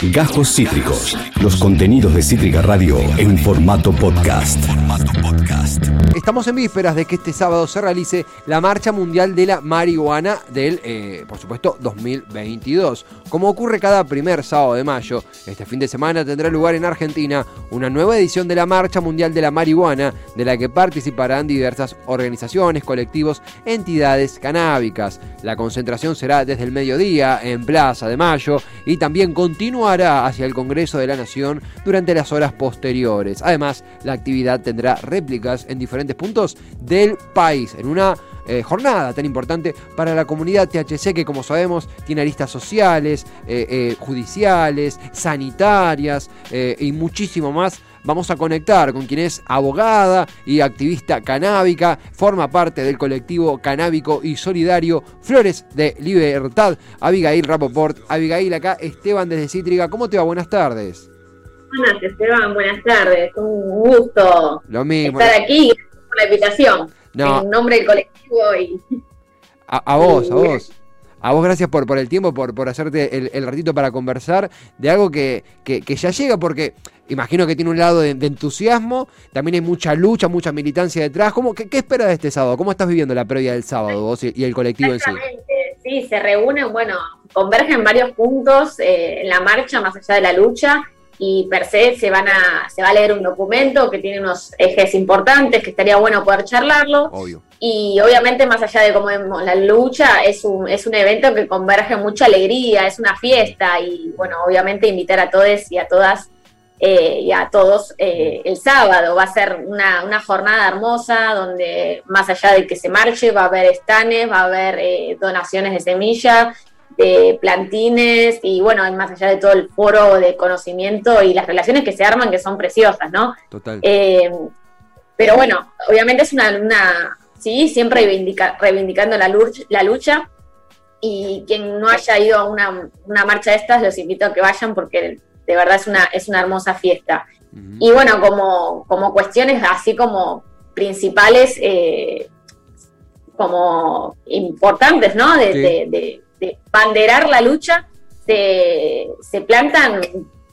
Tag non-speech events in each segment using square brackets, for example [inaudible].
Gajos Cítricos. Los contenidos de Cítrica Radio en formato podcast. Estamos en vísperas de que este sábado se realice la Marcha Mundial de la Marihuana del, eh, por supuesto, 2022. Como ocurre cada primer sábado de mayo, este fin de semana tendrá lugar en Argentina una nueva edición de la Marcha Mundial de la Marihuana, de la que participarán diversas organizaciones, colectivos, entidades canábicas. La concentración será desde el mediodía en Plaza de Mayo y también hacia el Congreso de la Nación durante las horas posteriores. Además, la actividad tendrá réplicas en diferentes puntos del país, en una eh, jornada tan importante para la comunidad THC que como sabemos tiene aristas sociales, eh, eh, judiciales, sanitarias y muchísimo más Vamos a conectar con quien es abogada y activista canábica, forma parte del colectivo canábico y solidario Flores de Libertad, Abigail Rapoport. Abigail, acá Esteban desde Cítrica. ¿Cómo te va? Buenas tardes. Buenas, Esteban, buenas tardes. Un gusto Lo mismo. estar aquí por la invitación. En nombre del colectivo y. A, vos, a [laughs] vos. A vos gracias por, por el tiempo, por, por hacerte el, ratito para conversar de algo que, que, ya llega, porque imagino que tiene un lado de, entusiasmo, también hay mucha lucha, mucha militancia detrás. ¿Cómo, qué, ¿Qué esperas de este sábado? ¿Cómo estás viviendo la previa del sábado vos y, el colectivo en sí? Sí, se reúnen, bueno, convergen varios puntos eh, en la marcha, más allá de la lucha, y per se se, van a, se va a leer un documento que tiene unos ejes importantes, que estaría bueno poder charlarlo. Obvio. Y obviamente, más allá de cómo vemos la lucha, es un, es un evento que converge mucha alegría, es una fiesta y, bueno, obviamente invitar a todos y a todas eh, y a todos eh, el sábado. Va a ser una, una, jornada hermosa donde, más allá de que se marche, va a haber estanes, va a haber eh, donaciones de semilla, de plantines y, bueno, más allá de todo el foro de conocimiento y las relaciones que se arman que son preciosas, ¿no? Total. pero bueno, obviamente es una, una ¿sí? siempre reivindicando la lucha, la lucha. Y quien no haya ido a una, marcha de estas, los invito a que vayan porque de verdad es una, es una hermosa fiesta. Y bueno, como, como cuestiones así como principales, eh, como importantes, ¿no? De, banderar la lucha, se, se plantan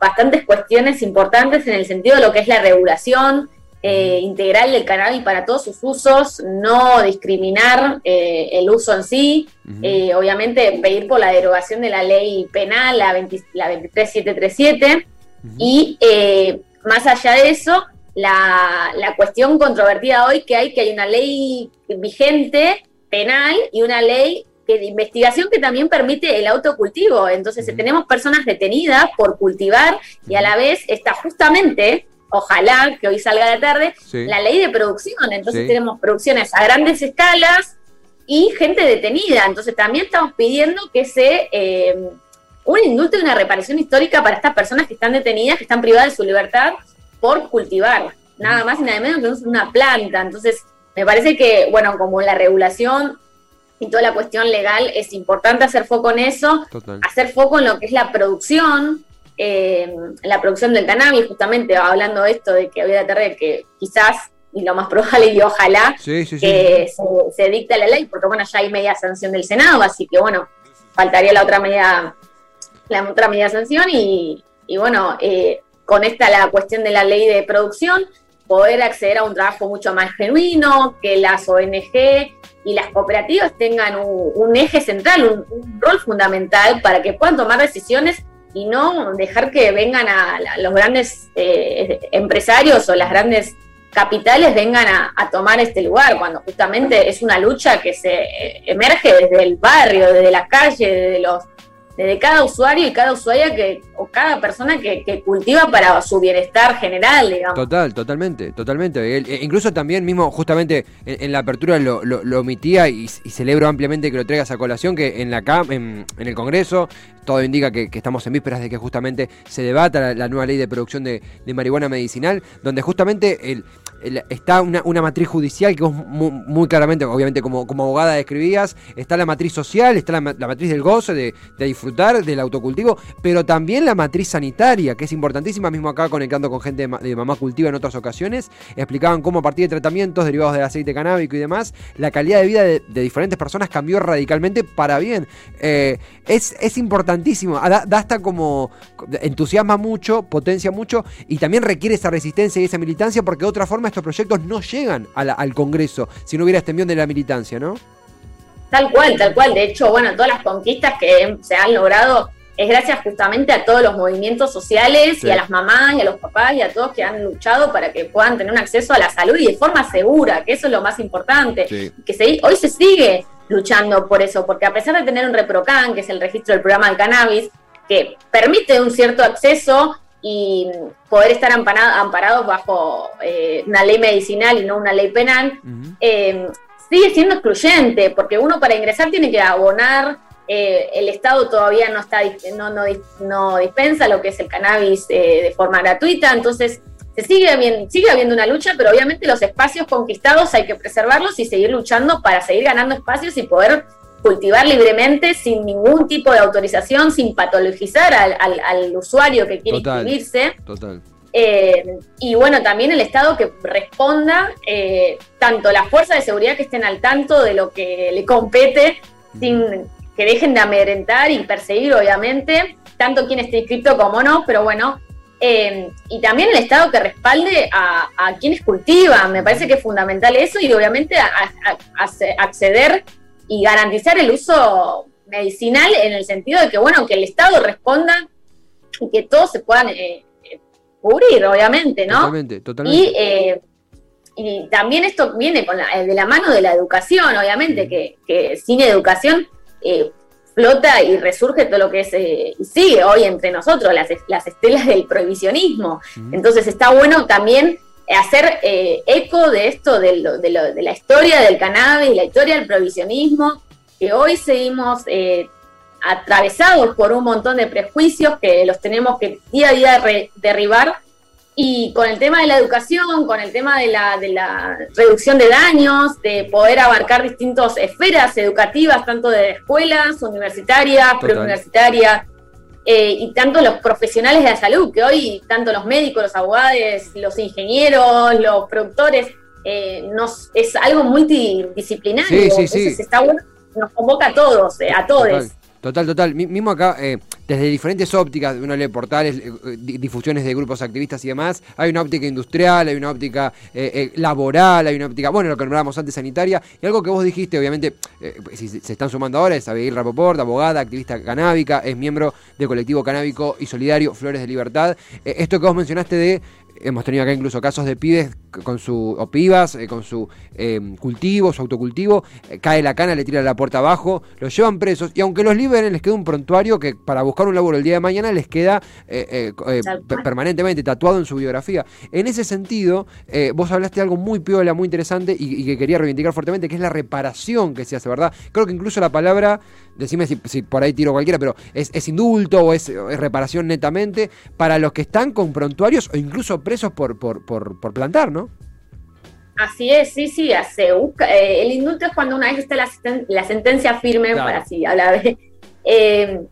bastantes cuestiones importantes en el sentido de lo que es la regulación, eh, integral del cannabis para todos sus usos, no discriminar eh, el uso en sí, eh, obviamente pedir por la derogación de la ley penal, la, 23737, y más allá de eso, la, la, cuestión controvertida hoy que hay, que hay una ley vigente penal y una ley de investigación que también permite el autocultivo. Entonces, tenemos personas detenidas por cultivar y a la vez está justamente ojalá que hoy salga de tarde, la ley de producción. Entonces tenemos producciones a grandes escalas y gente detenida. Entonces también estamos pidiendo que se eh, un indulto y una reparación histórica para estas personas que están detenidas, que están privadas de su libertad por cultivar. Nada más y nada menos que una planta. Entonces, me parece que, bueno, como la regulación y toda la cuestión legal, es importante hacer foco en eso, hacer foco en lo que es la producción, eh, la producción del cannabis, justamente hablando de esto de que había tarde que quizás, y lo más [laughs] probable y ojalá, que se, dicta la ley, porque bueno, ya hay media sanción del Senado, así que bueno, faltaría la otra media, la otra media sanción y, bueno, eh, con esta la cuestión de la ley de producción, poder acceder a un trabajo mucho más genuino, que las ONG y las cooperativas tengan un, eje central, un, rol fundamental para que puedan tomar decisiones y no dejar que vengan a, los grandes eh, empresarios o las grandes capitales vengan a, tomar este lugar, cuando justamente es una lucha que se eh, emerge desde el barrio, desde la calle, desde los desde cada usuario y cada usuaria que, o cada persona que, cultiva para su bienestar general, digamos. Total, totalmente, totalmente. E incluso también mismo, justamente en, la apertura lo, lo, omitía y, celebro ampliamente que lo traigas a colación, que en la en, en el Congreso todo indica que, estamos en vísperas de que justamente se debata la, nueva ley de producción de, marihuana medicinal, donde justamente el, está una, matriz judicial que vos muy, claramente, obviamente como, como abogada describías, está la matriz social, está la, matriz del goce, de, de disfrutar del autocultivo, pero también la matriz sanitaria, que es importantísima, mismo acá conectando con gente de, Mamá Cultiva en otras ocasiones, explicaban cómo a partir de tratamientos derivados del aceite canábico y demás, la calidad de vida de, diferentes personas cambió radicalmente para bien. Eh, es, es, importantísimo, da, hasta como entusiasma mucho, potencia mucho y también requiere esa resistencia y esa militancia porque de otra forma estos proyectos no llegan al Congreso si no hubiera este envío de la militancia, ¿no? Tal cual, tal cual. De hecho, bueno, todas las conquistas que se han logrado es gracias justamente a todos los movimientos sociales y a las mamás y a los papás y a todos que han luchado para que puedan tener un acceso a la salud y de forma segura, que eso es lo más importante. Que se, hoy se sigue luchando por eso, porque a pesar de tener un ReproCan, que es el registro del programa del cannabis, que permite un cierto acceso y poder estar amparados bajo eh, una ley medicinal y no una ley penal, sigue siendo excluyente, porque uno para ingresar tiene que abonar, eh, el Estado todavía no, está, no, no, dispensa lo que es el cannabis eh, de forma gratuita, entonces se sigue, sigue habiendo una lucha, pero obviamente los espacios conquistados hay que preservarlos y seguir luchando para seguir ganando espacios y poder cultivar libremente sin ningún tipo de autorización, sin patologizar al, usuario que quiere inscribirse. Total. Eh, y bueno, también el Estado que responda, eh, tanto las fuerzas de seguridad que estén al tanto de lo que le compete, sin que dejen de amedrentar y perseguir, obviamente, tanto quien esté inscrito como no, pero bueno. Eh, y también el Estado que respalde a, quienes cultivan, me parece que es fundamental eso y obviamente acceder y garantizar el uso medicinal en el sentido de que, bueno, que el Estado responda y que todos se puedan cubrir, obviamente, ¿no? Totalmente, totalmente. Eh, y, también esto viene con la, de la mano de la educación, obviamente, que, sin educación eh, flota y resurge todo lo que es, eh, y sigue hoy entre nosotros, las, las estelas del prohibicionismo. Entonces está bueno también hacer eco de esto, de, de, la historia del cannabis, la historia del prohibicionismo, que hoy seguimos atravesados por un montón de prejuicios que los tenemos que día a día derribar. Y con el tema de la educación, con el tema de la, de la reducción de daños, de poder abarcar distintas esferas educativas, tanto de escuelas, universitarias, preuniversitarias, eh, y tanto los profesionales de la salud, que hoy tanto los médicos, los abogados, los ingenieros, los productores, eh, nos, es algo multidisciplinario. Sí, sí, sí. está bueno, nos convoca a todos, eh, a todos. Total, total. Mismo acá, eh, desde diferentes ópticas, uno lee portales, eh, eh, difusiones de grupos activistas y demás, hay una óptica industrial, hay una óptica laboral, hay una óptica, bueno, lo que nombrábamos antes, sanitaria, y algo que vos dijiste, obviamente, si se están sumando ahora, es Abigail Rapoport, abogada, activista canábica, es miembro del colectivo canábico y solidario Flores de Libertad. esto que vos mencionaste de hemos tenido acá incluso casos de pibes con su, o pibas, eh, con su em, cultivo, su autocultivo, eh, cae la cana, le tira la puerta abajo, los llevan presos y aunque los liberen les queda un prontuario que para buscar un laburo el día de mañana les queda eh, permanentemente tatuado en su biografía. En ese sentido, vos hablaste de algo muy piola, muy interesante y, que quería reivindicar fuertemente, que es la reparación que se hace, ¿verdad? Creo que incluso la palabra, decime si, por ahí tiro cualquiera, pero es, indulto o es, reparación netamente para los que están con prontuarios o incluso presos por, por, por, por plantar, ¿no? Así es, sí, sí, se busca, eh, el indulto es cuando una vez está la, sentencia firme, para así hablar. [laughs] Eh,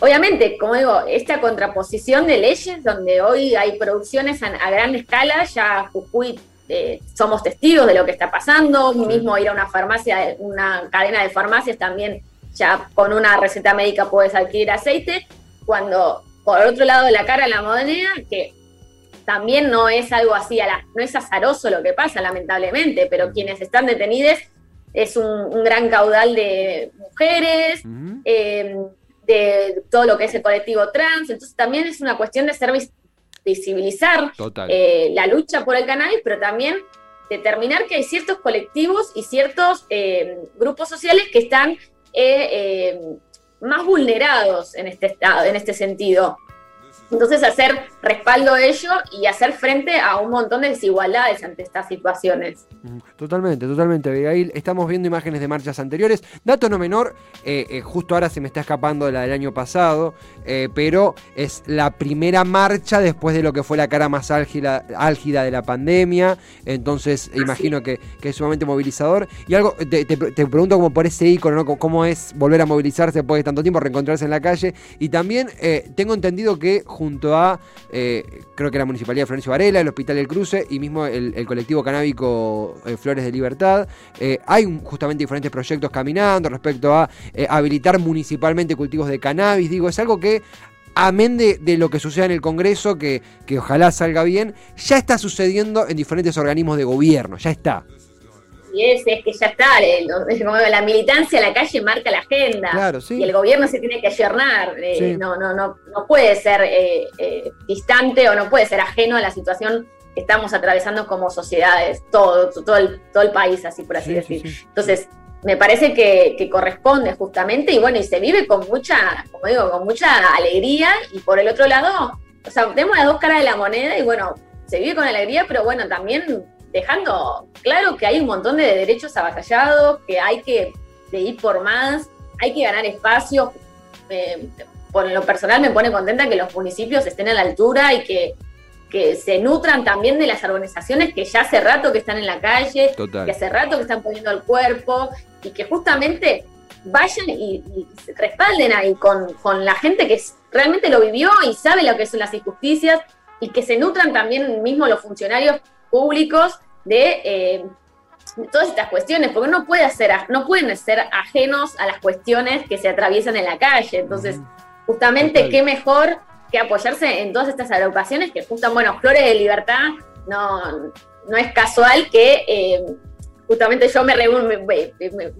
obviamente, como digo, esta contraposición de leyes donde hoy hay producciones a, gran escala, ya Jujuy eh, somos testigos de lo que está pasando, mismo ir a una farmacia, una cadena de farmacias también, ya con una receta médica puedes adquirir aceite, cuando por otro lado de la cara la moneda, que también no es algo así, no es azaroso lo que pasa, lamentablemente, pero quienes están detenidos es un, gran caudal de mujeres, em, de todo lo que es el colectivo trans, entonces también es una cuestión de ser visibilizar eh, la lucha por el cannabis, pero también determinar que hay ciertos colectivos y ciertos em, grupos sociales que están eh, más vulnerados en este estado, en este sentido. Entonces hacer respaldo a ello y hacer frente a un montón de desigualdades ante estas situaciones. Totalmente, totalmente, Abigail. Estamos viendo imágenes de marchas anteriores. Dato no menor, eh, eh, justo ahora se me está escapando la del año pasado, eh, pero es la primera marcha después de lo que fue la cara más álgida, álgida de la pandemia. Entonces, imagino que, es sumamente movilizador. Y algo, te, pregunto como por ese icono, ¿no? ¿Cómo es volver a movilizarse después de tanto tiempo, reencontrarse en la calle? Y también tengo entendido que junto a, creo que la Municipalidad de Florencio Varela, el Hospital del Cruce y mismo el, colectivo canábico Flores de Libertad. Eh, hay justamente diferentes proyectos caminando respecto a eh, habilitar municipalmente cultivos de cannabis. Digo, es algo que amén de, lo que suceda en el Congreso, que, que, ojalá salga bien, ya está sucediendo en diferentes organismos de gobierno, ya está. Es, que ya está, la militancia, la calle marca la agenda, y el gobierno se tiene que ayornar, eh, no, no, no, no puede ser distante o no puede ser ajeno a la situación estamos atravesando como sociedades, todo, todo, el, todo el país, así por así decir. Entonces, me parece que, corresponde justamente y bueno, y se vive con mucha, como digo, con mucha alegría y por el otro lado, o sea, tenemos las dos caras de la moneda y bueno, se vive con alegría, pero bueno, también dejando claro que hay un montón de derechos avasallados, que hay que ir por más, hay que ganar espacios. Eh, por lo personal me pone contenta que los municipios estén a la altura y que que se nutran también de las organizaciones que ya hace rato que están en la calle, que hace rato que están poniendo el cuerpo y que justamente vayan y, se respalden ahí con, la gente que realmente lo vivió y sabe lo que son las injusticias y que se nutran también mismo los funcionarios públicos de, eh, todas estas cuestiones, porque no, puede hacer, no pueden ser ajenos a las cuestiones que se atraviesan en la calle. Entonces, justamente, qué mejor que apoyarse en todas estas agrupaciones que juntan, bueno, Flores de Libertad, no, no es casual que eh, justamente yo me,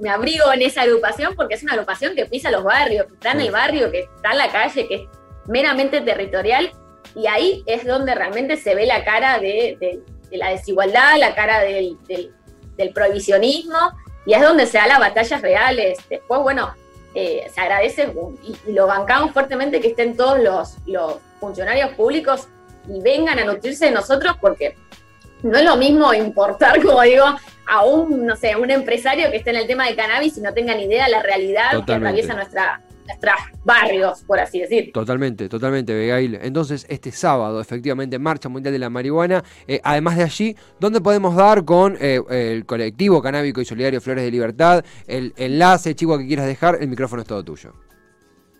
me, abrigo en esa agrupación porque es una agrupación que pisa los barrios, que está en el barrio, que está en la calle, que es meramente territorial y ahí es donde realmente se ve la cara de, la desigualdad, la cara del, del, prohibicionismo y es donde se da las batallas reales. Después, bueno, eh, se agradece y, lo bancamos fuertemente que estén todos los, los funcionarios públicos y vengan a nutrirse de nosotros porque no es lo mismo importar, [laughs] como digo, a un, no sé, un empresario que esté en el tema de cannabis y no tenga ni idea de la realidad que atraviesa nuestra, nuestros barrios, por así decir. Totalmente, totalmente, Begail. Entonces, este sábado, efectivamente, Marcha Mundial de la Marihuana. Eh, además de allí, ¿dónde podemos dar con eh, el colectivo canábico y solidario Flores de Libertad? El enlace, chico, que quieras dejar, el micrófono es todo tuyo.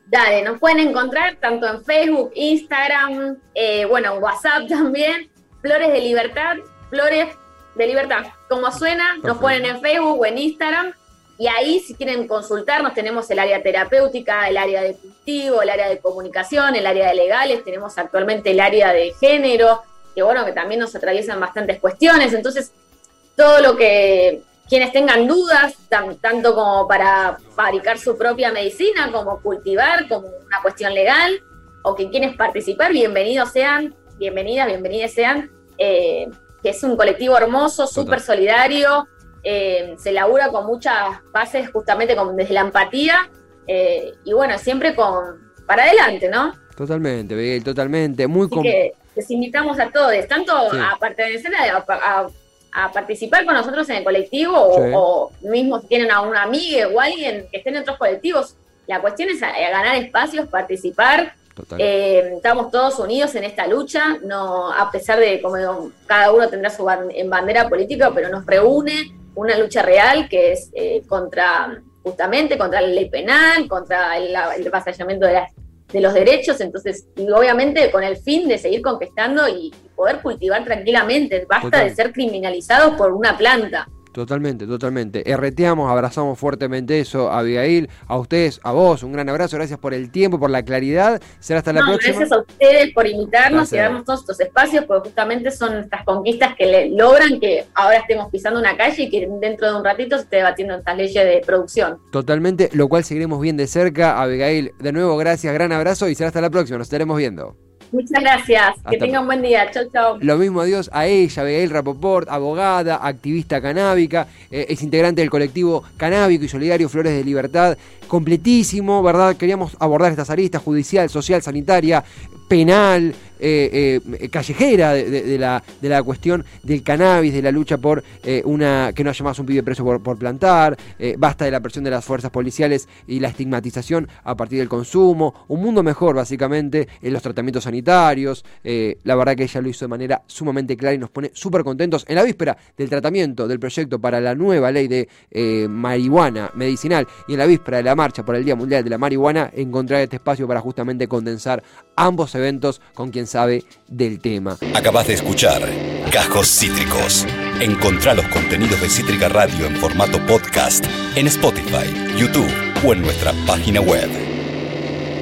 Dale, nos pueden encontrar tanto en Facebook, Instagram, eh, bueno, en WhatsApp también. Flores de Libertad, Flores de Libertad. Como suena, nos ponen en Facebook o en Instagram y ahí, si quieren consultarnos, tenemos el área terapéutica, el área de cultivo, el área de comunicación, el área de legales, tenemos actualmente el área de género, que bueno, que también nos atraviesan bastantes cuestiones. Entonces, todo lo que quienes tengan dudas, tanto como para fabricar su propia medicina, como cultivar, como una cuestión legal, o que quienes participar, bienvenidos sean, bienvenidas, bienvenidas sean, eh, que es un colectivo hermoso, súper solidario, eh, se labura con muchas bases justamente desde la empatía eh, y bueno, siempre con para adelante, ¿no? Totalmente, Miguel, totalmente. Muy Así que les invitamos a todos, tanto a pertenecer a, a, participar con nosotros en el colectivo o, mismo si tienen a una amiga o alguien que esté en otros colectivos. La cuestión es ganar espacios, participar. Eh, estamos todos unidos en esta lucha, no a pesar de como cada uno tendrá su en bandera política, pero nos reúne una lucha real que es eh, contra, justamente, contra la ley penal, contra el, el avasallamiento de, de los derechos, entonces, y obviamente con el fin de seguir conquistando y, poder cultivar tranquilamente, basta de ser criminalizados por una planta. Totalmente, totalmente. RTamos, abrazamos fuertemente eso, a Abigail, a ustedes, a vos, un gran abrazo, gracias por el tiempo, por la claridad. Será hasta la próxima. Gracias a ustedes por invitarnos y darnos todos estos espacios, porque justamente son estas conquistas que le logran que ahora estemos pisando una calle y que dentro de un ratito se esté debatiendo estas leyes de producción. Totalmente, lo cual seguiremos bien de cerca. Abigail, de nuevo, gracias, gran abrazo y será hasta la próxima, nos estaremos viendo. Muchas gracias. que tenga un buen día. Chau, chau. Lo mismo adiós a ella, Abigail Rapoport, abogada, activista canábica, eh, es integrante del colectivo canábico y solidario Flores de Libertad. Completísimo, ¿verdad? Queríamos abordar estas aristas judicial, social, sanitaria, penal, eh, eh, callejera de, la, de la cuestión del cannabis, de la lucha por eh, una que no haya más un pibe preso por, plantar, basta de la presión de las fuerzas policiales y la estigmatización a partir del consumo, un mundo mejor básicamente en los tratamientos sanitarios, la verdad que ella lo hizo de manera sumamente clara y nos pone súper contentos en la víspera del tratamiento del proyecto para la nueva ley de marihuana medicinal y en la víspera de la marcha por el Día Mundial de la Marihuana, encontrar este espacio para justamente condensar ambos eventos con quien sabe del tema. Acabas de escuchar Cajos Cítricos. Encontrá los contenidos de Cítrica Radio en formato podcast en Spotify, YouTube o en nuestra página web.